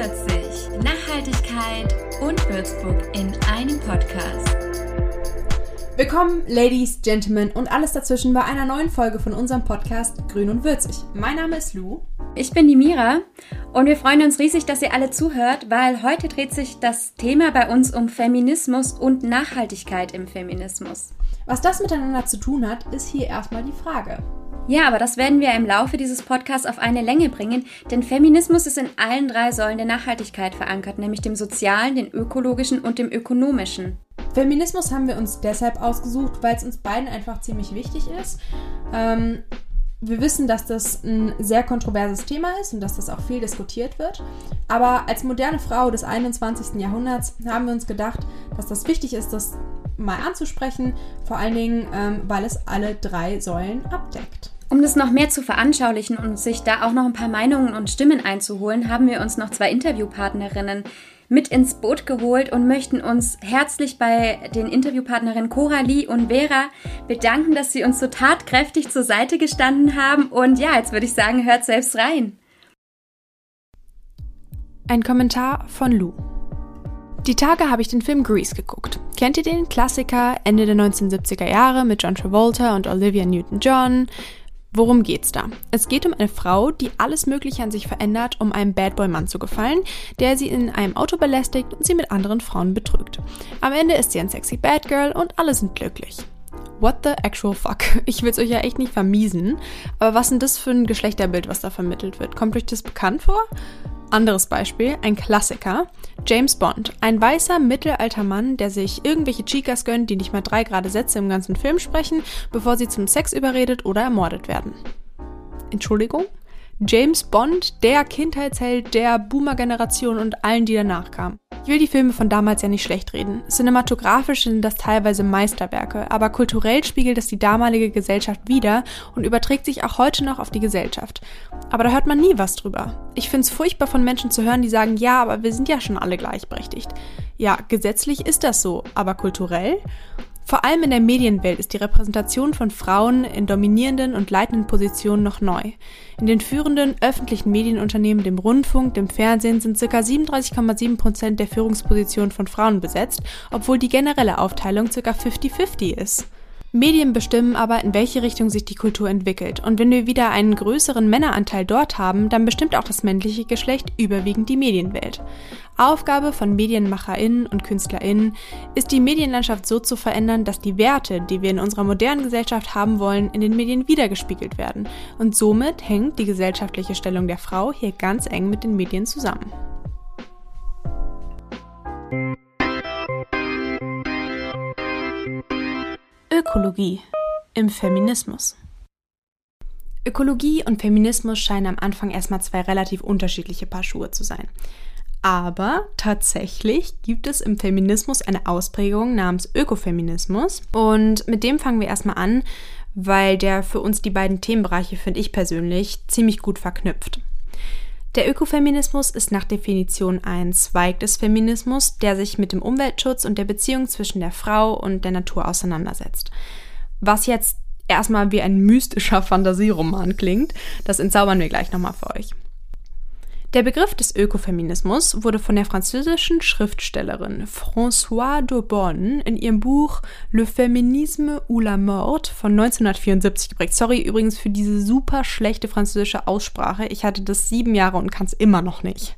Würzig. Nachhaltigkeit und Würzburg in einem Podcast. Willkommen, Ladies, Gentlemen und alles dazwischen bei einer neuen Folge von unserem Podcast Grün und Würzig. Mein Name ist Lou. Ich bin die Mira und wir freuen uns riesig, dass ihr alle zuhört, weil heute dreht sich das Thema bei uns um Feminismus und Nachhaltigkeit im Feminismus. Was das miteinander zu tun hat, ist hier erstmal die Frage. Ja, aber das werden wir im Laufe dieses Podcasts auf eine Länge bringen, denn Feminismus ist in allen drei Säulen der Nachhaltigkeit verankert, nämlich dem sozialen, dem ökologischen und dem ökonomischen. Feminismus haben wir uns deshalb ausgesucht, weil es uns beiden einfach ziemlich wichtig ist. Ähm, wir wissen, dass das ein sehr kontroverses Thema ist und dass das auch viel diskutiert wird. Aber als moderne Frau des 21. Jahrhunderts haben wir uns gedacht, dass das wichtig ist, das mal anzusprechen, vor allen Dingen, ähm, weil es alle drei Säulen abdeckt. Um das noch mehr zu veranschaulichen und sich da auch noch ein paar Meinungen und Stimmen einzuholen, haben wir uns noch zwei Interviewpartnerinnen mit ins Boot geholt und möchten uns herzlich bei den Interviewpartnerinnen Coralie und Vera bedanken, dass sie uns so tatkräftig zur Seite gestanden haben. Und ja, jetzt würde ich sagen, hört selbst rein. Ein Kommentar von Lou. Die Tage habe ich den Film Grease geguckt. Kennt ihr den Klassiker Ende der 1970er Jahre mit John Travolta und Olivia Newton-John? Worum geht's da? Es geht um eine Frau, die alles Mögliche an sich verändert, um einem Badboy-Mann zu gefallen, der sie in einem Auto belästigt und sie mit anderen Frauen betrügt. Am Ende ist sie ein sexy Bad Girl und alle sind glücklich. What the actual fuck? Ich will's euch ja echt nicht vermiesen, aber was denn das für ein Geschlechterbild, was da vermittelt wird? Kommt euch das bekannt vor? Anderes Beispiel, ein Klassiker. James Bond, ein weißer mittelalter Mann, der sich irgendwelche Chicas gönnt, die nicht mal drei gerade Sätze im ganzen Film sprechen, bevor sie zum Sex überredet oder ermordet werden. Entschuldigung? James Bond, der Kindheitsheld der Boomer-Generation und allen, die danach kamen. Ich will die Filme von damals ja nicht schlecht reden. Cinematografisch sind das teilweise Meisterwerke, aber kulturell spiegelt es die damalige Gesellschaft wider und überträgt sich auch heute noch auf die Gesellschaft. Aber da hört man nie was drüber. Ich finde es furchtbar von Menschen zu hören, die sagen, ja, aber wir sind ja schon alle gleichberechtigt. Ja, gesetzlich ist das so, aber kulturell? Vor allem in der Medienwelt ist die Repräsentation von Frauen in dominierenden und leitenden Positionen noch neu. In den führenden öffentlichen Medienunternehmen, dem Rundfunk, dem Fernsehen sind ca. 37,7 Prozent der Führungspositionen von Frauen besetzt, obwohl die generelle Aufteilung ca. 50-50 ist. Medien bestimmen aber, in welche Richtung sich die Kultur entwickelt. Und wenn wir wieder einen größeren Männeranteil dort haben, dann bestimmt auch das männliche Geschlecht überwiegend die Medienwelt. Aufgabe von MedienmacherInnen und KünstlerInnen ist, die Medienlandschaft so zu verändern, dass die Werte, die wir in unserer modernen Gesellschaft haben wollen, in den Medien wiedergespiegelt werden. Und somit hängt die gesellschaftliche Stellung der Frau hier ganz eng mit den Medien zusammen. Ökologie im Feminismus. Ökologie und Feminismus scheinen am Anfang erstmal zwei relativ unterschiedliche Paar Schuhe zu sein. Aber tatsächlich gibt es im Feminismus eine Ausprägung namens Ökofeminismus. Und mit dem fangen wir erstmal an, weil der für uns die beiden Themenbereiche, finde ich persönlich, ziemlich gut verknüpft. Der Ökofeminismus ist nach Definition ein Zweig des Feminismus, der sich mit dem Umweltschutz und der Beziehung zwischen der Frau und der Natur auseinandersetzt. Was jetzt erstmal wie ein mystischer Fantasieroman klingt, das entzaubern wir gleich nochmal für euch. Der Begriff des Ökofeminismus wurde von der französischen Schriftstellerin Françoise d'Aubonne in ihrem Buch Le Féminisme ou la Mort von 1974 geprägt. Sorry übrigens für diese super schlechte französische Aussprache. Ich hatte das sieben Jahre und kann es immer noch nicht.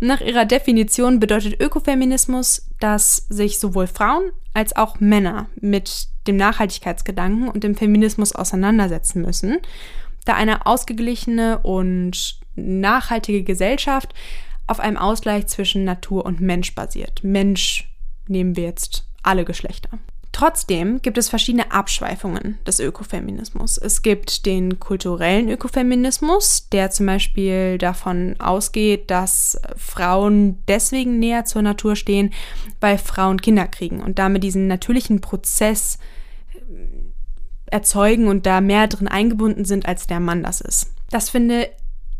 Nach ihrer Definition bedeutet Ökofeminismus, dass sich sowohl Frauen als auch Männer mit dem Nachhaltigkeitsgedanken und dem Feminismus auseinandersetzen müssen, da eine ausgeglichene und nachhaltige Gesellschaft auf einem Ausgleich zwischen Natur und Mensch basiert. Mensch nehmen wir jetzt alle Geschlechter. Trotzdem gibt es verschiedene Abschweifungen des Ökofeminismus. Es gibt den kulturellen Ökofeminismus, der zum Beispiel davon ausgeht, dass Frauen deswegen näher zur Natur stehen, weil Frauen Kinder kriegen und damit diesen natürlichen Prozess erzeugen und da mehr drin eingebunden sind, als der Mann das ist. Das finde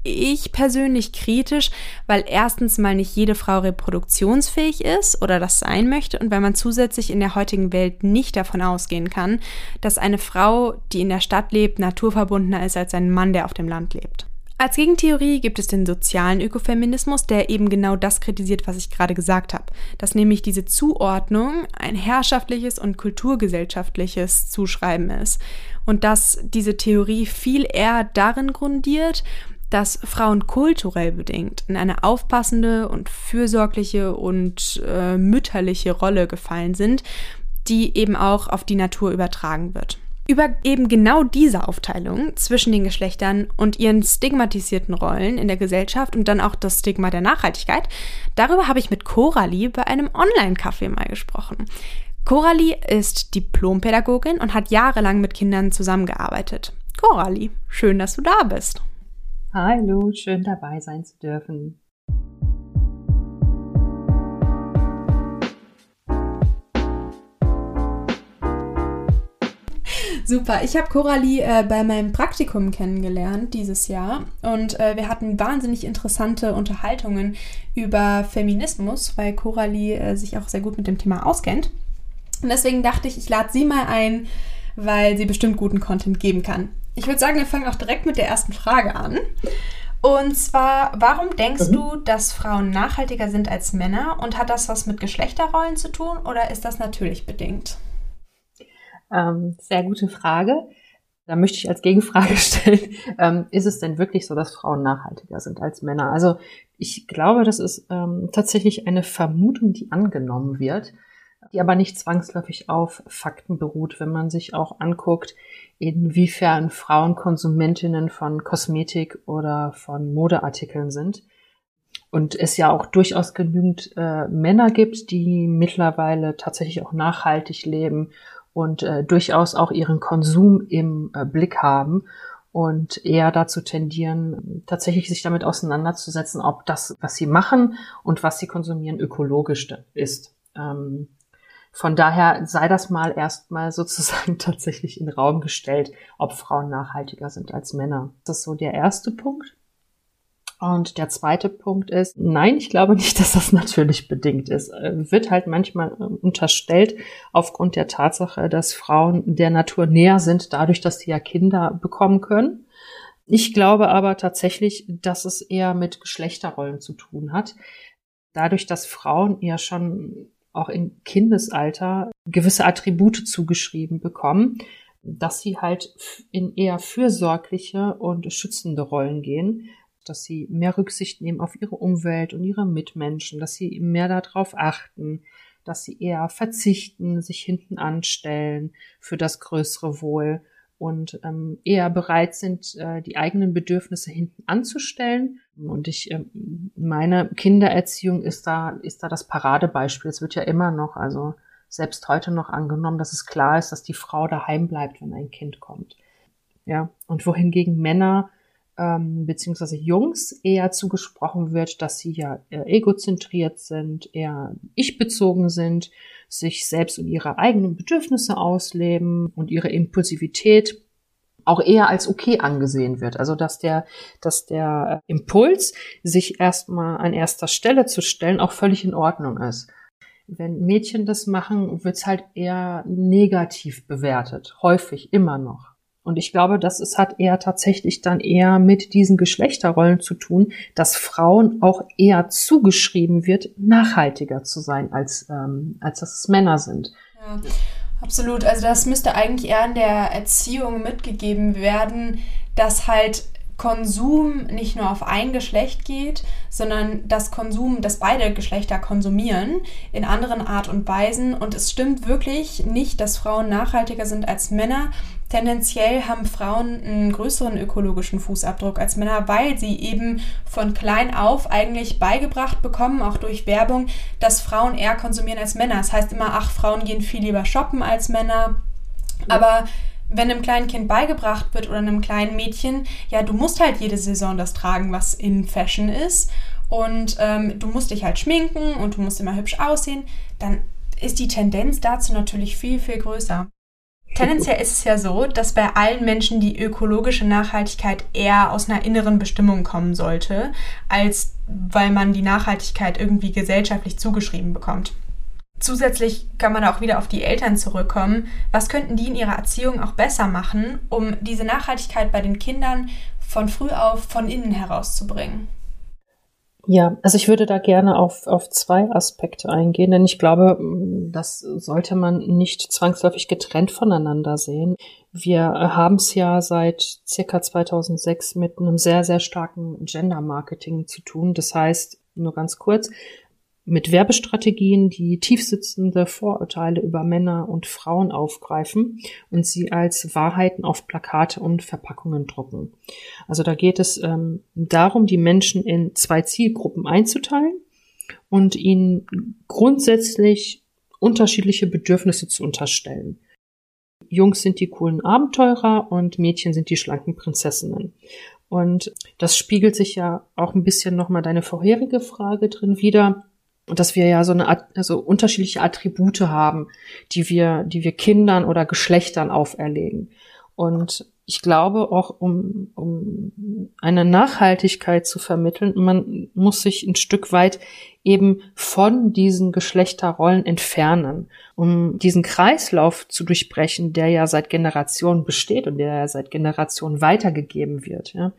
ich persönlich kritisch, weil erstens mal nicht jede Frau reproduktionsfähig ist oder das sein möchte. Und weil man zusätzlich in der heutigen Welt nicht davon ausgehen kann, dass eine Frau, die in der Stadt lebt, naturverbundener ist als ein Mann, der auf dem Land lebt. Als Gegentheorie gibt es den sozialen Ökofeminismus, der eben genau das kritisiert, was ich gerade gesagt habe, dass nämlich diese Zuordnung ein herrschaftliches und kulturgesellschaftliches Zuschreiben ist. Und dass diese Theorie viel eher darin grundiert, dass Frauen kulturell bedingt in eine aufpassende und fürsorgliche und äh, mütterliche Rolle gefallen sind, die eben auch auf die Natur übertragen wird. Über eben genau diese Aufteilung zwischen den Geschlechtern und ihren stigmatisierten Rollen in der Gesellschaft und dann auch das Stigma der Nachhaltigkeit, darüber habe ich mit Coralie bei einem Online-Café mal gesprochen. Coralie ist Diplompädagogin und hat jahrelang mit Kindern zusammengearbeitet. Coralie, schön, dass du da bist. Hallo, schön dabei sein zu dürfen. Super. Ich habe Coralie äh, bei meinem Praktikum kennengelernt dieses Jahr und äh, wir hatten wahnsinnig interessante Unterhaltungen über Feminismus, weil Coralie äh, sich auch sehr gut mit dem Thema auskennt. Und deswegen dachte ich, ich lade sie mal ein, weil sie bestimmt guten Content geben kann. Ich würde sagen, wir fangen auch direkt mit der ersten Frage an. Und zwar, warum denkst mhm. du, dass Frauen nachhaltiger sind als Männer? Und hat das was mit Geschlechterrollen zu tun oder ist das natürlich bedingt? Ähm, sehr gute Frage. Da möchte ich als Gegenfrage stellen, ähm, ist es denn wirklich so, dass Frauen nachhaltiger sind als Männer? Also ich glaube, das ist ähm, tatsächlich eine Vermutung, die angenommen wird, die aber nicht zwangsläufig auf Fakten beruht, wenn man sich auch anguckt, inwiefern Frauen Konsumentinnen von Kosmetik oder von Modeartikeln sind. Und es ja auch durchaus genügend äh, Männer gibt, die mittlerweile tatsächlich auch nachhaltig leben und äh, durchaus auch ihren Konsum im äh, Blick haben und eher dazu tendieren, tatsächlich sich damit auseinanderzusetzen, ob das, was sie machen und was sie konsumieren, ökologisch ist. Ähm, von daher sei das mal erstmal sozusagen tatsächlich in den Raum gestellt, ob Frauen nachhaltiger sind als Männer. Das ist so der erste Punkt. Und der zweite Punkt ist, nein, ich glaube nicht, dass das natürlich bedingt ist. Äh, wird halt manchmal ähm, unterstellt aufgrund der Tatsache, dass Frauen der Natur näher sind, dadurch, dass sie ja Kinder bekommen können. Ich glaube aber tatsächlich, dass es eher mit Geschlechterrollen zu tun hat. Dadurch, dass Frauen ja schon auch im Kindesalter gewisse Attribute zugeschrieben bekommen, dass sie halt in eher fürsorgliche und schützende Rollen gehen dass sie mehr Rücksicht nehmen auf ihre Umwelt und ihre Mitmenschen, dass sie mehr darauf achten, dass sie eher verzichten, sich hinten anstellen für das größere Wohl und ähm, eher bereit sind, äh, die eigenen Bedürfnisse hinten anzustellen. Und ich äh, meine Kindererziehung ist da ist da das Paradebeispiel. Es wird ja immer noch, also selbst heute noch angenommen, dass es klar ist, dass die Frau daheim bleibt, wenn ein Kind kommt. Ja, und wohingegen Männer ähm, beziehungsweise Jungs eher zugesprochen wird, dass sie ja egozentriert sind, eher ich-bezogen sind, sich selbst und ihre eigenen Bedürfnisse ausleben und ihre Impulsivität auch eher als okay angesehen wird. Also dass der, dass der Impuls, sich erstmal an erster Stelle zu stellen, auch völlig in Ordnung ist. Wenn Mädchen das machen, wird's halt eher negativ bewertet. Häufig, immer noch. Und ich glaube, das ist, hat eher tatsächlich dann eher mit diesen Geschlechterrollen zu tun, dass Frauen auch eher zugeschrieben wird, nachhaltiger zu sein, als, ähm, als dass es Männer sind. Ja, absolut. Also das müsste eigentlich eher in der Erziehung mitgegeben werden, dass halt Konsum nicht nur auf ein Geschlecht geht, sondern dass Konsum, dass beide Geschlechter konsumieren in anderen Art und Weisen. Und es stimmt wirklich nicht, dass Frauen nachhaltiger sind als Männer. Tendenziell haben Frauen einen größeren ökologischen Fußabdruck als Männer, weil sie eben von klein auf eigentlich beigebracht bekommen, auch durch Werbung, dass Frauen eher konsumieren als Männer. Das heißt immer, ach, Frauen gehen viel lieber shoppen als Männer. Aber wenn einem kleinen Kind beigebracht wird oder einem kleinen Mädchen, ja, du musst halt jede Saison das tragen, was in Fashion ist und ähm, du musst dich halt schminken und du musst immer hübsch aussehen, dann ist die Tendenz dazu natürlich viel, viel größer. Tendenziell ist es ja so, dass bei allen Menschen die ökologische Nachhaltigkeit eher aus einer inneren Bestimmung kommen sollte, als weil man die Nachhaltigkeit irgendwie gesellschaftlich zugeschrieben bekommt. Zusätzlich kann man auch wieder auf die Eltern zurückkommen. Was könnten die in ihrer Erziehung auch besser machen, um diese Nachhaltigkeit bei den Kindern von früh auf von innen herauszubringen? Ja, also ich würde da gerne auf, auf zwei Aspekte eingehen, denn ich glaube, das sollte man nicht zwangsläufig getrennt voneinander sehen. Wir haben es ja seit circa 2006 mit einem sehr, sehr starken Gender-Marketing zu tun. Das heißt, nur ganz kurz, mit Werbestrategien, die tiefsitzende Vorurteile über Männer und Frauen aufgreifen und sie als Wahrheiten auf Plakate und Verpackungen drucken. Also da geht es ähm, darum, die Menschen in zwei Zielgruppen einzuteilen und ihnen grundsätzlich unterschiedliche Bedürfnisse zu unterstellen. Jungs sind die coolen Abenteurer und Mädchen sind die schlanken Prinzessinnen. Und das spiegelt sich ja auch ein bisschen nochmal deine vorherige Frage drin wieder und dass wir ja so eine also unterschiedliche Attribute haben, die wir, die wir Kindern oder Geschlechtern auferlegen. Und ich glaube auch, um, um eine Nachhaltigkeit zu vermitteln, man muss sich ein Stück weit eben von diesen Geschlechterrollen entfernen, um diesen Kreislauf zu durchbrechen, der ja seit Generationen besteht und der ja seit Generationen weitergegeben wird. Ja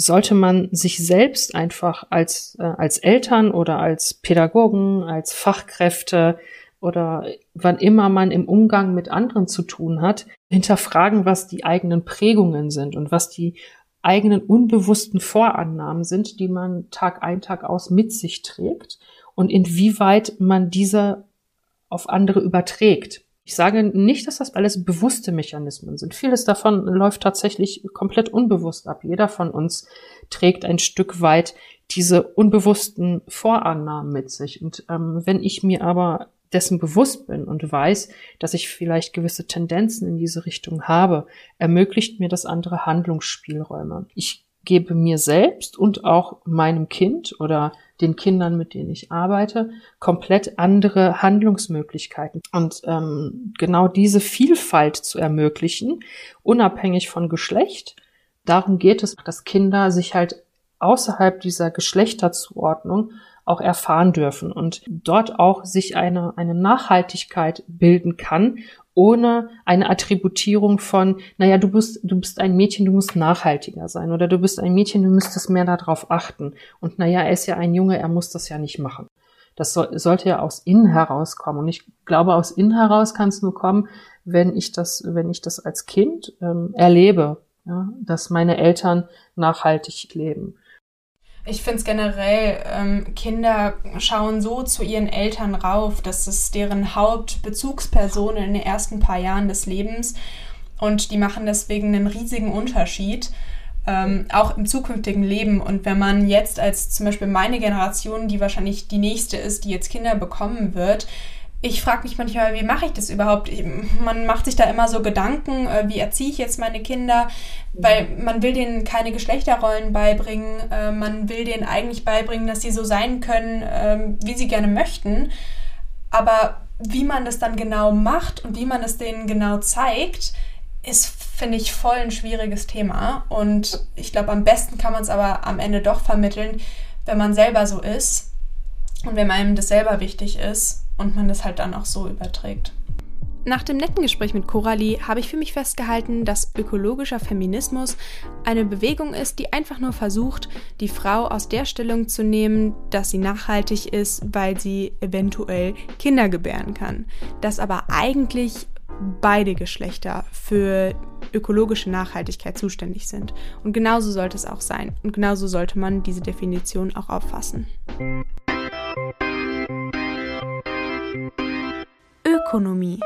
sollte man sich selbst einfach als, äh, als Eltern oder als Pädagogen, als Fachkräfte oder wann immer man im Umgang mit anderen zu tun hat, hinterfragen, was die eigenen Prägungen sind und was die eigenen unbewussten Vorannahmen sind, die man Tag ein, Tag aus mit sich trägt und inwieweit man diese auf andere überträgt. Ich sage nicht, dass das alles bewusste Mechanismen sind. Vieles davon läuft tatsächlich komplett unbewusst ab. Jeder von uns trägt ein Stück weit diese unbewussten Vorannahmen mit sich. Und ähm, wenn ich mir aber dessen bewusst bin und weiß, dass ich vielleicht gewisse Tendenzen in diese Richtung habe, ermöglicht mir das andere Handlungsspielräume. Ich gebe mir selbst und auch meinem Kind oder den Kindern, mit denen ich arbeite, komplett andere Handlungsmöglichkeiten. Und ähm, genau diese Vielfalt zu ermöglichen, unabhängig von Geschlecht, darum geht es, dass Kinder sich halt außerhalb dieser Geschlechterzuordnung auch erfahren dürfen und dort auch sich eine, eine Nachhaltigkeit bilden kann ohne eine Attributierung von, naja, du bist, du bist ein Mädchen, du musst nachhaltiger sein oder du bist ein Mädchen, du müsstest mehr darauf achten. Und naja, er ist ja ein Junge, er muss das ja nicht machen. Das soll, sollte ja aus innen herauskommen. Und ich glaube, aus innen heraus kann es nur kommen, wenn ich das, wenn ich das als Kind ähm, erlebe, ja, dass meine Eltern nachhaltig leben. Ich finde es generell, ähm, Kinder schauen so zu ihren Eltern rauf, dass es deren Hauptbezugspersonen in den ersten paar Jahren des Lebens und die machen deswegen einen riesigen Unterschied, ähm, auch im zukünftigen Leben. Und wenn man jetzt als zum Beispiel meine Generation, die wahrscheinlich die nächste ist, die jetzt Kinder bekommen wird, ich frage mich manchmal, wie mache ich das überhaupt? Man macht sich da immer so Gedanken, äh, wie erziehe ich jetzt meine Kinder, weil man will denen keine Geschlechterrollen beibringen, äh, man will denen eigentlich beibringen, dass sie so sein können, ähm, wie sie gerne möchten. Aber wie man das dann genau macht und wie man es denen genau zeigt, ist, finde ich, voll ein schwieriges Thema. Und ich glaube, am besten kann man es aber am Ende doch vermitteln, wenn man selber so ist und wenn einem das selber wichtig ist und man das halt dann auch so überträgt. Nach dem netten Gespräch mit Coralie habe ich für mich festgehalten, dass ökologischer Feminismus eine Bewegung ist, die einfach nur versucht, die Frau aus der Stellung zu nehmen, dass sie nachhaltig ist, weil sie eventuell Kinder gebären kann. Dass aber eigentlich beide Geschlechter für ökologische Nachhaltigkeit zuständig sind. Und genauso sollte es auch sein. Und genauso sollte man diese Definition auch auffassen. Ökonomie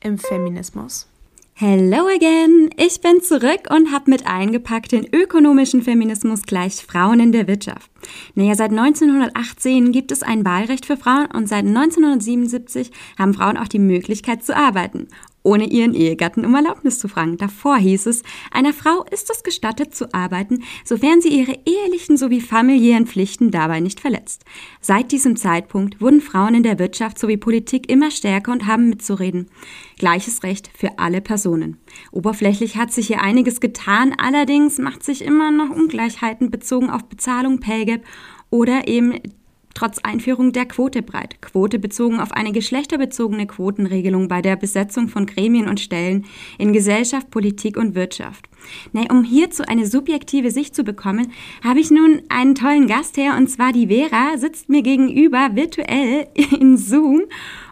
im Feminismus. Hello again! Ich bin zurück und habe mit eingepackt den ökonomischen Feminismus gleich Frauen in der Wirtschaft. Naja, seit 1918 gibt es ein Wahlrecht für Frauen und seit 1977 haben Frauen auch die Möglichkeit zu arbeiten ohne ihren Ehegatten um Erlaubnis zu fragen. Davor hieß es, einer Frau ist es gestattet zu arbeiten, sofern sie ihre ehelichen sowie familiären Pflichten dabei nicht verletzt. Seit diesem Zeitpunkt wurden Frauen in der Wirtschaft sowie Politik immer stärker und haben mitzureden. Gleiches Recht für alle Personen. Oberflächlich hat sich hier einiges getan, allerdings macht sich immer noch Ungleichheiten bezogen auf Bezahlung, Pay Gap oder eben trotz Einführung der Quote breit. Quote bezogen auf eine geschlechterbezogene Quotenregelung bei der Besetzung von Gremien und Stellen in Gesellschaft, Politik und Wirtschaft. Na, um hierzu eine subjektive Sicht zu bekommen, habe ich nun einen tollen Gast her, und zwar die Vera, sitzt mir gegenüber virtuell in Zoom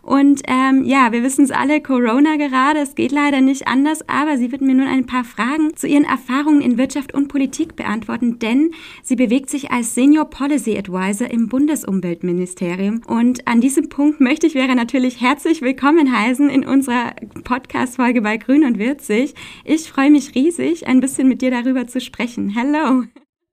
und ähm, ja, wir wissen es alle, Corona gerade, es geht leider nicht anders, aber sie wird mir nun ein paar Fragen zu ihren Erfahrungen in Wirtschaft und Politik beantworten, denn sie bewegt sich als Senior Policy Advisor im Bundesumweltministerium. Und an diesem Punkt möchte ich Vera natürlich herzlich willkommen heißen in unserer Podcast-Folge bei Grün und Würzig. Ich freue mich riesig, ein bisschen mit dir darüber zu sprechen. Hello!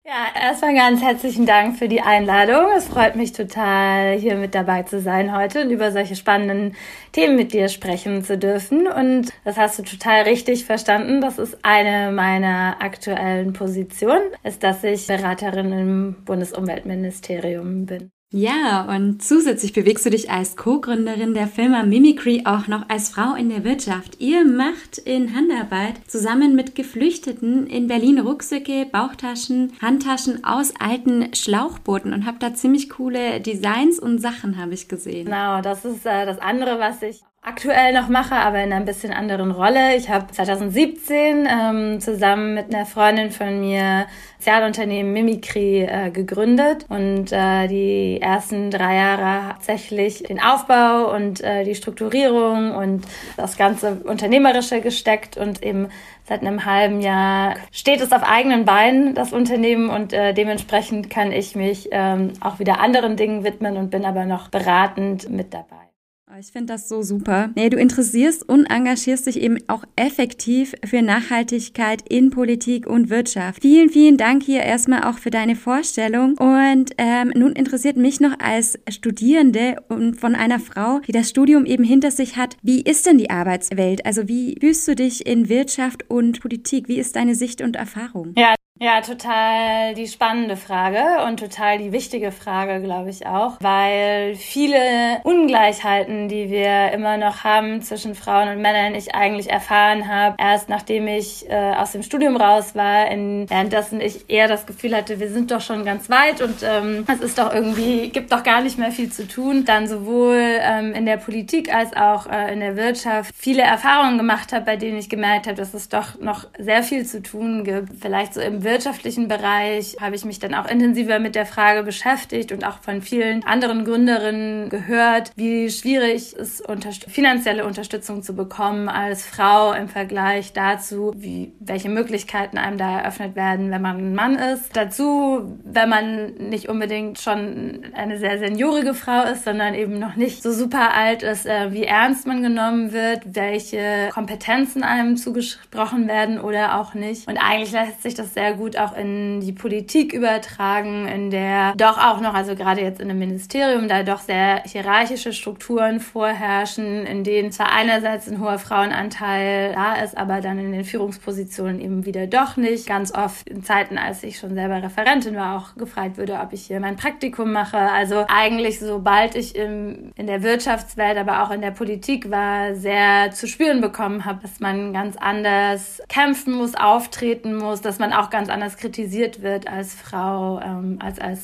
Ja, erstmal ganz herzlichen Dank für die Einladung. Es freut mich total, hier mit dabei zu sein heute und über solche spannenden Themen mit dir sprechen zu dürfen. Und das hast du total richtig verstanden. Das ist eine meiner aktuellen Positionen, ist, dass ich Beraterin im Bundesumweltministerium bin. Ja, und zusätzlich bewegst du dich als Co-Gründerin der Firma Mimicry auch noch als Frau in der Wirtschaft. Ihr macht in Handarbeit zusammen mit Geflüchteten in Berlin Rucksäcke, Bauchtaschen, Handtaschen aus alten Schlauchbooten und habt da ziemlich coole Designs und Sachen, habe ich gesehen. Genau, das ist äh, das andere, was ich aktuell noch mache, aber in einer bisschen anderen Rolle. Ich habe 2017 ähm, zusammen mit einer Freundin von mir Sozialunternehmen Mimikry äh, gegründet und äh, die ersten drei Jahre hauptsächlich den Aufbau und äh, die Strukturierung und das ganze Unternehmerische gesteckt und eben seit einem halben Jahr steht es auf eigenen Beinen, das Unternehmen, und äh, dementsprechend kann ich mich ähm, auch wieder anderen Dingen widmen und bin aber noch beratend mit dabei. Ich finde das so super. Nee, du interessierst und engagierst dich eben auch effektiv für Nachhaltigkeit in Politik und Wirtschaft. Vielen, vielen Dank hier erstmal auch für deine Vorstellung. Und ähm, nun interessiert mich noch als Studierende und von einer Frau, die das Studium eben hinter sich hat, wie ist denn die Arbeitswelt? Also wie fühlst du dich in Wirtschaft und Politik? Wie ist deine Sicht und Erfahrung? Ja, ja, total die spannende Frage und total die wichtige Frage, glaube ich auch, weil viele Ungleichheiten, die wir immer noch haben zwischen Frauen und Männern, ich eigentlich erfahren habe, erst nachdem ich äh, aus dem Studium raus war, in, währenddessen ich eher das Gefühl hatte, wir sind doch schon ganz weit und ähm, es ist doch irgendwie, gibt doch gar nicht mehr viel zu tun, dann sowohl ähm, in der Politik als auch äh, in der Wirtschaft viele Erfahrungen gemacht habe, bei denen ich gemerkt habe, dass es doch noch sehr viel zu tun gibt, vielleicht so im wirtschaftlichen Bereich habe ich mich dann auch intensiver mit der Frage beschäftigt und auch von vielen anderen Gründerinnen gehört, wie schwierig es ist, finanzielle Unterstützung zu bekommen als Frau im Vergleich dazu, wie, welche Möglichkeiten einem da eröffnet werden, wenn man ein Mann ist. Dazu, wenn man nicht unbedingt schon eine sehr seniorige Frau ist, sondern eben noch nicht so super alt ist, äh, wie ernst man genommen wird, welche Kompetenzen einem zugesprochen werden oder auch nicht. Und eigentlich lässt sich das sehr gut auch in die Politik übertragen, in der doch auch noch, also gerade jetzt in einem Ministerium, da doch sehr hierarchische Strukturen vorherrschen, in denen zwar einerseits ein hoher Frauenanteil da ist, aber dann in den Führungspositionen eben wieder doch nicht. Ganz oft in Zeiten, als ich schon selber Referentin war, auch gefragt würde, ob ich hier mein Praktikum mache. Also eigentlich, sobald ich im, in der Wirtschaftswelt, aber auch in der Politik war, sehr zu spüren bekommen habe, dass man ganz anders kämpfen muss, auftreten muss, dass man auch ganz ganz anders kritisiert wird als Frau ähm, als als,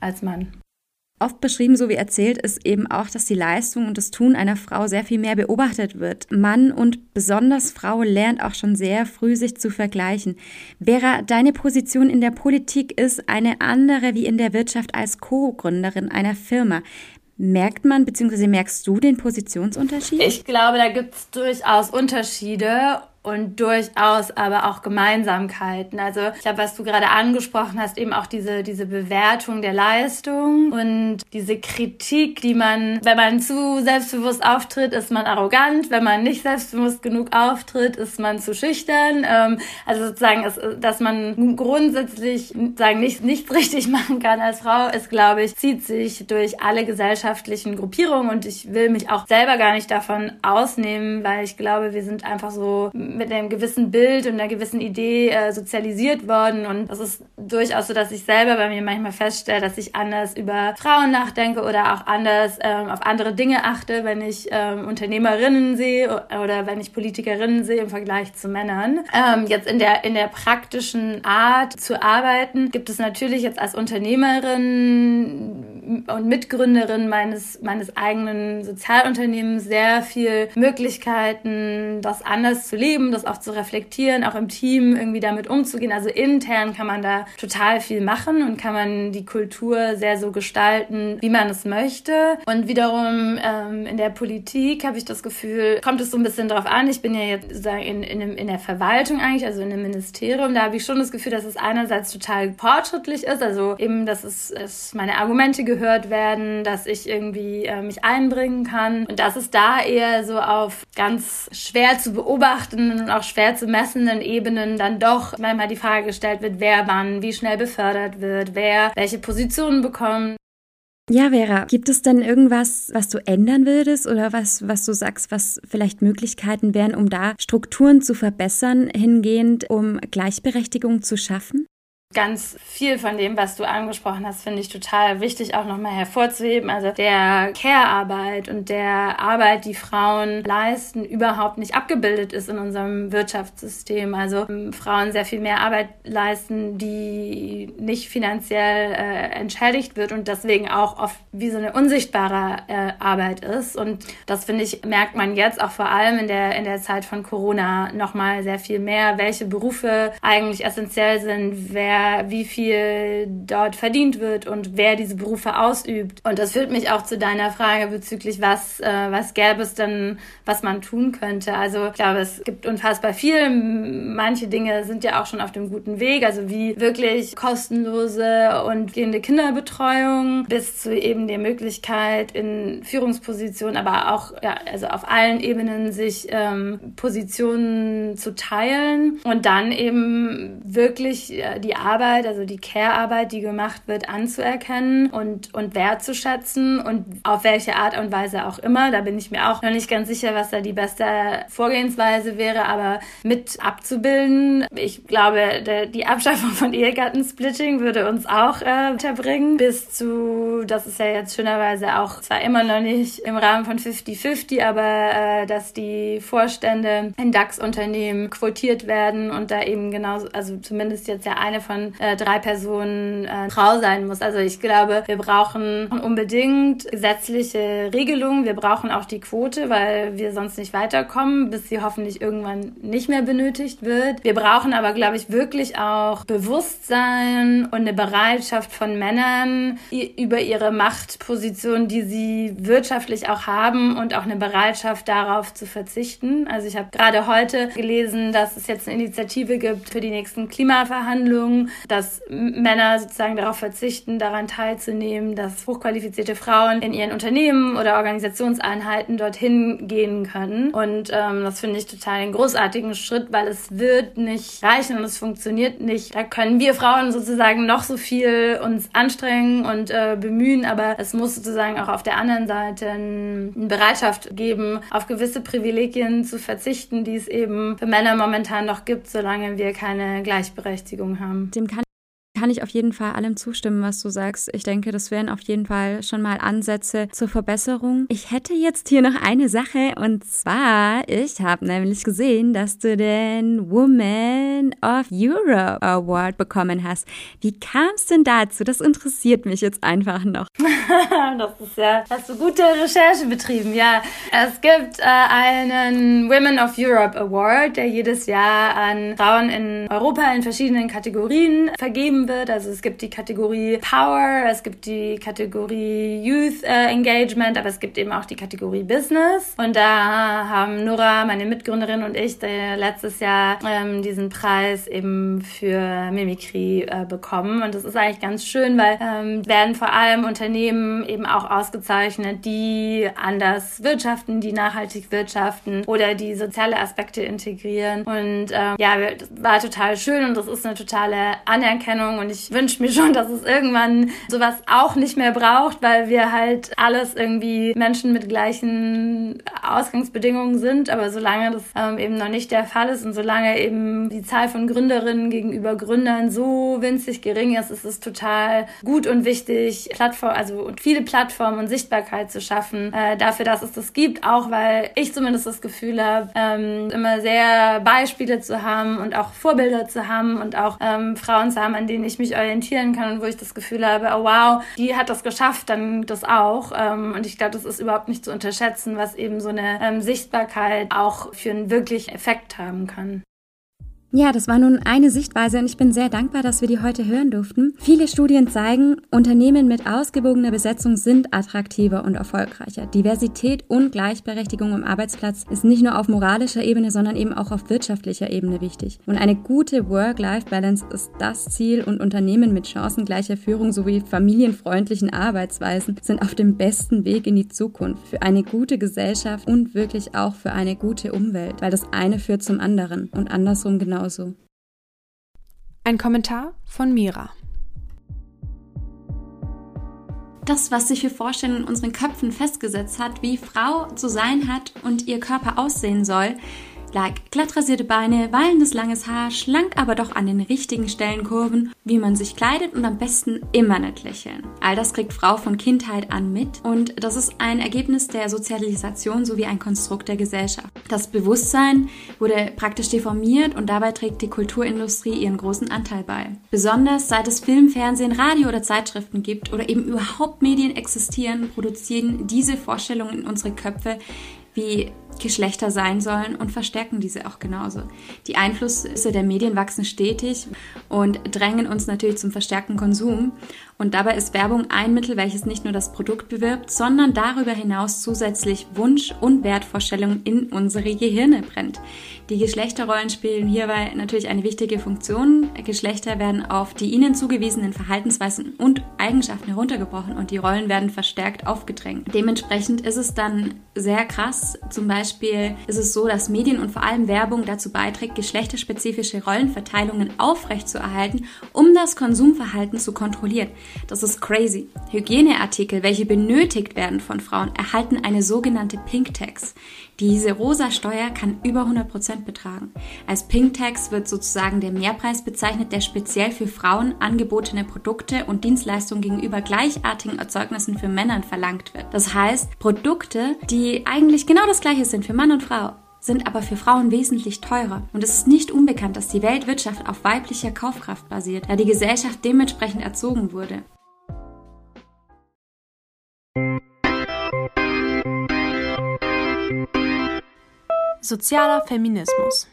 als Mann. Oft beschrieben, so wie erzählt, ist eben auch, dass die Leistung und das Tun einer Frau sehr viel mehr beobachtet wird. Mann und besonders Frau lernt auch schon sehr früh, sich zu vergleichen. Vera, deine Position in der Politik ist eine andere wie in der Wirtschaft als Co-Gründerin einer Firma. Merkt man bzw. merkst du den Positionsunterschied? Ich glaube, da gibt es durchaus Unterschiede und durchaus aber auch Gemeinsamkeiten. Also ich habe, was du gerade angesprochen hast, eben auch diese, diese Bewertung der Leistung und diese Kritik, die man, wenn man zu selbstbewusst auftritt, ist man arrogant, wenn man nicht selbstbewusst genug auftritt, ist man zu schüchtern. Ähm, also sozusagen, dass man grundsätzlich sagen nicht, nichts richtig machen kann als Frau, ist, glaube ich, zieht sich durch alle gesellschaftlichen Gruppierungen und ich will mich auch selber gar nicht davon ausnehmen, weil ich glaube, wir sind einfach so mit einem gewissen Bild und einer gewissen Idee äh, sozialisiert worden. Und das ist durchaus so, dass ich selber bei mir manchmal feststelle, dass ich anders über Frauen nachdenke oder auch anders ähm, auf andere Dinge achte, wenn ich ähm, Unternehmerinnen sehe oder wenn ich Politikerinnen sehe im Vergleich zu Männern. Ähm, jetzt in der, in der praktischen Art zu arbeiten gibt es natürlich jetzt als Unternehmerin und, Mitgründerin meines, meines eigenen Sozialunternehmens sehr viel Möglichkeiten, das anders zu leben, das auch zu reflektieren, auch im Team irgendwie damit umzugehen. Also intern kann man da total viel machen und kann man die Kultur sehr so gestalten, wie man es möchte. Und wiederum ähm, in der Politik habe ich das Gefühl, kommt es so ein bisschen drauf an. Ich bin ja jetzt sozusagen in, in, in der Verwaltung eigentlich, also in einem Ministerium. Da habe ich schon das Gefühl, dass es einerseits total fortschrittlich ist, also eben, dass es, es meine Argumente gehört werden, dass ich irgendwie äh, mich einbringen kann und dass es da eher so auf ganz schwer zu beobachtenden und auch schwer zu messenden Ebenen dann doch manchmal die Frage gestellt wird, wer wann, wie schnell befördert wird, wer welche Positionen bekommt. Ja, Vera, gibt es denn irgendwas, was du ändern würdest oder was, was du sagst, was vielleicht Möglichkeiten wären, um da Strukturen zu verbessern, hingehend, um Gleichberechtigung zu schaffen? Ganz viel von dem, was du angesprochen hast, finde ich total wichtig auch nochmal hervorzuheben. Also der Care-Arbeit und der Arbeit, die Frauen leisten, überhaupt nicht abgebildet ist in unserem Wirtschaftssystem. Also ähm, Frauen sehr viel mehr Arbeit leisten, die nicht finanziell äh, entschädigt wird und deswegen auch oft wie so eine unsichtbare äh, Arbeit ist. Und das finde ich, merkt man jetzt auch vor allem in der, in der Zeit von Corona nochmal sehr viel mehr, welche Berufe eigentlich essentiell sind, wer wie viel dort verdient wird und wer diese Berufe ausübt. Und das führt mich auch zu deiner Frage bezüglich, was, äh, was gäbe es denn, was man tun könnte. Also ich glaube, es gibt unfassbar viel. Manche Dinge sind ja auch schon auf dem guten Weg, also wie wirklich kostenlose und gehende Kinderbetreuung bis zu eben der Möglichkeit in Führungspositionen, aber auch ja, also auf allen Ebenen sich ähm, Positionen zu teilen und dann eben wirklich äh, die Arbeit Arbeit, also die Care-Arbeit, die gemacht wird, anzuerkennen und, und wertzuschätzen und auf welche Art und Weise auch immer. Da bin ich mir auch noch nicht ganz sicher, was da die beste Vorgehensweise wäre, aber mit abzubilden. Ich glaube, der, die Abschaffung von Ehegattensplitting würde uns auch äh, unterbringen, bis zu, das ist ja jetzt schönerweise auch zwar immer noch nicht im Rahmen von 50-50, aber äh, dass die Vorstände in DAX-Unternehmen quotiert werden und da eben genauso, also zumindest jetzt ja eine von äh, drei Personen äh, Frau sein muss. Also ich glaube, wir brauchen unbedingt gesetzliche Regelungen. Wir brauchen auch die Quote, weil wir sonst nicht weiterkommen, bis sie hoffentlich irgendwann nicht mehr benötigt wird. Wir brauchen aber, glaube ich, wirklich auch Bewusstsein und eine Bereitschaft von Männern über ihre Machtposition, die sie wirtschaftlich auch haben und auch eine Bereitschaft darauf zu verzichten. Also ich habe gerade heute gelesen, dass es jetzt eine Initiative gibt für die nächsten Klimaverhandlungen, dass Männer sozusagen darauf verzichten, daran teilzunehmen, dass hochqualifizierte Frauen in ihren Unternehmen oder Organisationseinheiten dorthin gehen können. Und ähm, das finde ich total einen großartigen Schritt, weil es wird nicht reichen und es funktioniert nicht. Da können wir Frauen sozusagen noch so viel uns anstrengen und äh, bemühen, aber es muss sozusagen auch auf der anderen Seite eine Bereitschaft geben, auf gewisse Privilegien zu verzichten, die es eben für Männer momentan noch gibt, solange wir keine Gleichberechtigung haben. Dem kann kann ich auf jeden Fall allem zustimmen, was du sagst. Ich denke, das wären auf jeden Fall schon mal Ansätze zur Verbesserung. Ich hätte jetzt hier noch eine Sache und zwar, ich habe nämlich gesehen, dass du den Woman of Europe Award bekommen hast. Wie kam es denn dazu? Das interessiert mich jetzt einfach noch. das ist ja, hast du gute Recherche betrieben, ja. Es gibt äh, einen Women of Europe Award, der jedes Jahr an Frauen in Europa in verschiedenen Kategorien vergeben wird. Also es gibt die Kategorie Power, es gibt die Kategorie Youth äh, Engagement, aber es gibt eben auch die Kategorie Business. Und da haben Nora, meine Mitgründerin und ich letztes Jahr ähm, diesen Preis eben für Mimikry äh, bekommen. Und das ist eigentlich ganz schön, weil ähm, werden vor allem Unternehmen eben auch ausgezeichnet, die anders wirtschaften, die nachhaltig wirtschaften oder die soziale Aspekte integrieren. Und ähm, ja, das war total schön und das ist eine totale Anerkennung Ahnung. Und ich wünsche mir schon, dass es irgendwann sowas auch nicht mehr braucht, weil wir halt alles irgendwie Menschen mit gleichen Ausgangsbedingungen sind. Aber solange das ähm, eben noch nicht der Fall ist und solange eben die Zahl von Gründerinnen gegenüber Gründern so winzig gering ist, ist es total gut und wichtig, Plattform, also viele Plattformen und Sichtbarkeit zu schaffen äh, dafür, dass es das gibt. Auch weil ich zumindest das Gefühl habe, ähm, immer sehr Beispiele zu haben und auch Vorbilder zu haben und auch ähm, Frauen zu haben, an denen denen ich mich orientieren kann und wo ich das Gefühl habe, oh wow, die hat das geschafft, dann das auch. Ähm, und ich glaube, das ist überhaupt nicht zu unterschätzen, was eben so eine ähm, Sichtbarkeit auch für einen wirklichen Effekt haben kann. Ja, das war nun eine Sichtweise und ich bin sehr dankbar, dass wir die heute hören durften. Viele Studien zeigen, Unternehmen mit ausgewogener Besetzung sind attraktiver und erfolgreicher. Diversität und Gleichberechtigung am Arbeitsplatz ist nicht nur auf moralischer Ebene, sondern eben auch auf wirtschaftlicher Ebene wichtig. Und eine gute Work-Life-Balance ist das Ziel und Unternehmen mit chancengleicher Führung sowie familienfreundlichen Arbeitsweisen sind auf dem besten Weg in die Zukunft für eine gute Gesellschaft und wirklich auch für eine gute Umwelt, weil das eine führt zum anderen und andersrum genau genauso. Ein Kommentar von Mira. Das, was sich für Vorstellungen in unseren Köpfen festgesetzt hat, wie Frau zu sein hat und ihr Körper aussehen soll, like glatt rasierte Beine, wallendes langes Haar, schlank aber doch an den richtigen Stellen Kurven, wie man sich kleidet und am besten immer nicht lächeln. All das kriegt Frau von Kindheit an mit und das ist ein Ergebnis der Sozialisation sowie ein Konstrukt der Gesellschaft. Das Bewusstsein wurde praktisch deformiert und dabei trägt die Kulturindustrie ihren großen Anteil bei. Besonders seit es Film, Fernsehen, Radio oder Zeitschriften gibt oder eben überhaupt Medien existieren, produzieren diese Vorstellungen in unsere Köpfe wie Geschlechter sein sollen und verstärken diese auch genauso. Die Einflüsse der Medien wachsen stetig und drängen uns natürlich zum verstärkten Konsum. Und dabei ist Werbung ein Mittel, welches nicht nur das Produkt bewirbt, sondern darüber hinaus zusätzlich Wunsch- und Wertvorstellungen in unsere Gehirne brennt. Die Geschlechterrollen spielen hierbei natürlich eine wichtige Funktion. Geschlechter werden auf die ihnen zugewiesenen Verhaltensweisen und Eigenschaften heruntergebrochen und die Rollen werden verstärkt aufgedrängt. Dementsprechend ist es dann sehr krass, zum Beispiel Beispiel ist es so, dass Medien und vor allem Werbung dazu beiträgt, geschlechterspezifische Rollenverteilungen aufrechtzuerhalten, um das Konsumverhalten zu kontrollieren. Das ist crazy. Hygieneartikel, welche benötigt werden von Frauen, erhalten eine sogenannte Pink Tax. Diese rosa Steuer kann über 100% betragen. Als Pink Tax wird sozusagen der Mehrpreis bezeichnet, der speziell für Frauen angebotene Produkte und Dienstleistungen gegenüber gleichartigen Erzeugnissen für Männern verlangt wird. Das heißt, Produkte, die eigentlich genau das gleiche sind für Mann und Frau, sind aber für Frauen wesentlich teurer. Und es ist nicht unbekannt, dass die Weltwirtschaft auf weiblicher Kaufkraft basiert, da die Gesellschaft dementsprechend erzogen wurde. Sozialer Feminismus.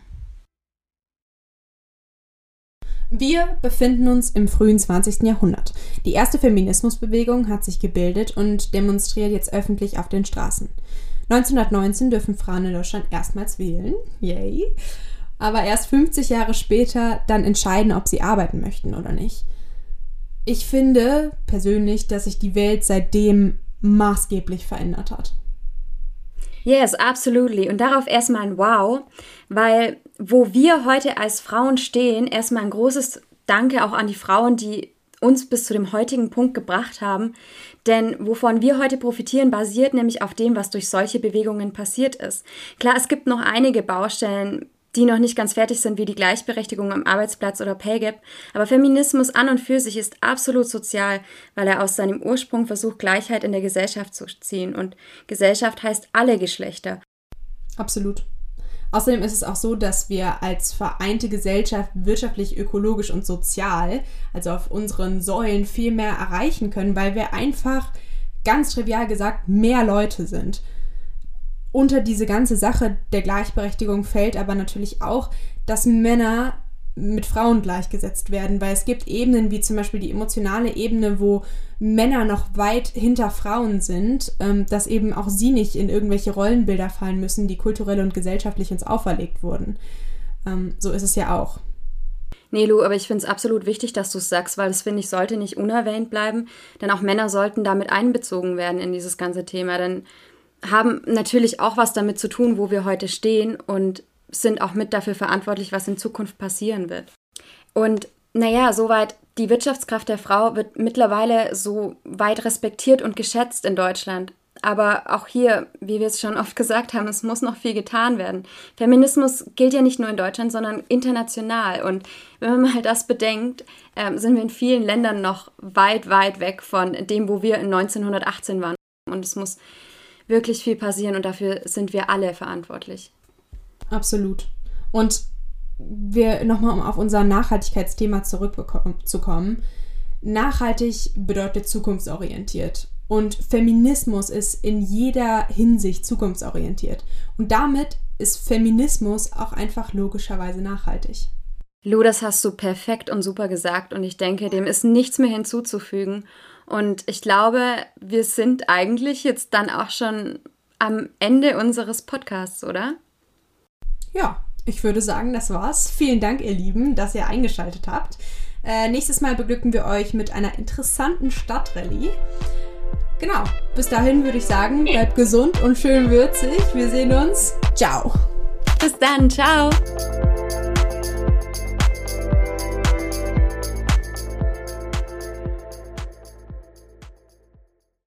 Wir befinden uns im frühen 20. Jahrhundert. Die erste Feminismusbewegung hat sich gebildet und demonstriert jetzt öffentlich auf den Straßen. 1919 dürfen Frauen in Deutschland erstmals wählen. Yay. Aber erst 50 Jahre später dann entscheiden, ob sie arbeiten möchten oder nicht. Ich finde persönlich, dass sich die Welt seitdem maßgeblich verändert hat. Yes, absolutely. Und darauf erstmal ein Wow, weil wo wir heute als Frauen stehen, erstmal ein großes Danke auch an die Frauen, die uns bis zu dem heutigen Punkt gebracht haben. Denn wovon wir heute profitieren, basiert nämlich auf dem, was durch solche Bewegungen passiert ist. Klar, es gibt noch einige Baustellen, die noch nicht ganz fertig sind, wie die Gleichberechtigung am Arbeitsplatz oder Pay Gap. Aber Feminismus an und für sich ist absolut sozial, weil er aus seinem Ursprung versucht, Gleichheit in der Gesellschaft zu ziehen. Und Gesellschaft heißt alle Geschlechter. Absolut. Außerdem ist es auch so, dass wir als vereinte Gesellschaft wirtschaftlich, ökologisch und sozial, also auf unseren Säulen, viel mehr erreichen können, weil wir einfach, ganz trivial gesagt, mehr Leute sind unter diese ganze Sache der Gleichberechtigung fällt aber natürlich auch, dass Männer mit Frauen gleichgesetzt werden, weil es gibt Ebenen wie zum Beispiel die emotionale Ebene, wo Männer noch weit hinter Frauen sind, ähm, dass eben auch sie nicht in irgendwelche Rollenbilder fallen müssen, die kulturell und gesellschaftlich uns auferlegt wurden. Ähm, so ist es ja auch. Nee, Lu, aber ich finde es absolut wichtig, dass du es sagst, weil das finde ich sollte nicht unerwähnt bleiben, denn auch Männer sollten damit einbezogen werden in dieses ganze Thema, denn haben natürlich auch was damit zu tun, wo wir heute stehen und sind auch mit dafür verantwortlich, was in Zukunft passieren wird. Und naja, soweit die Wirtschaftskraft der Frau wird mittlerweile so weit respektiert und geschätzt in Deutschland. Aber auch hier, wie wir es schon oft gesagt haben, es muss noch viel getan werden. Feminismus gilt ja nicht nur in Deutschland, sondern international. Und wenn man mal das bedenkt, äh, sind wir in vielen Ländern noch weit, weit weg von dem, wo wir in 1918 waren. Und es muss wirklich viel passieren und dafür sind wir alle verantwortlich. Absolut. Und wir nochmal um auf unser Nachhaltigkeitsthema zurückzukommen. Nachhaltig bedeutet zukunftsorientiert. Und Feminismus ist in jeder Hinsicht zukunftsorientiert. Und damit ist Feminismus auch einfach logischerweise nachhaltig. Lu, das hast du perfekt und super gesagt und ich denke, dem ist nichts mehr hinzuzufügen. Und ich glaube, wir sind eigentlich jetzt dann auch schon am Ende unseres Podcasts, oder? Ja, ich würde sagen, das war's. Vielen Dank, ihr Lieben, dass ihr eingeschaltet habt. Äh, nächstes Mal beglücken wir euch mit einer interessanten Stadtrallye. Genau, bis dahin würde ich sagen, bleibt gesund und schön würzig. Wir sehen uns. Ciao. Bis dann, ciao.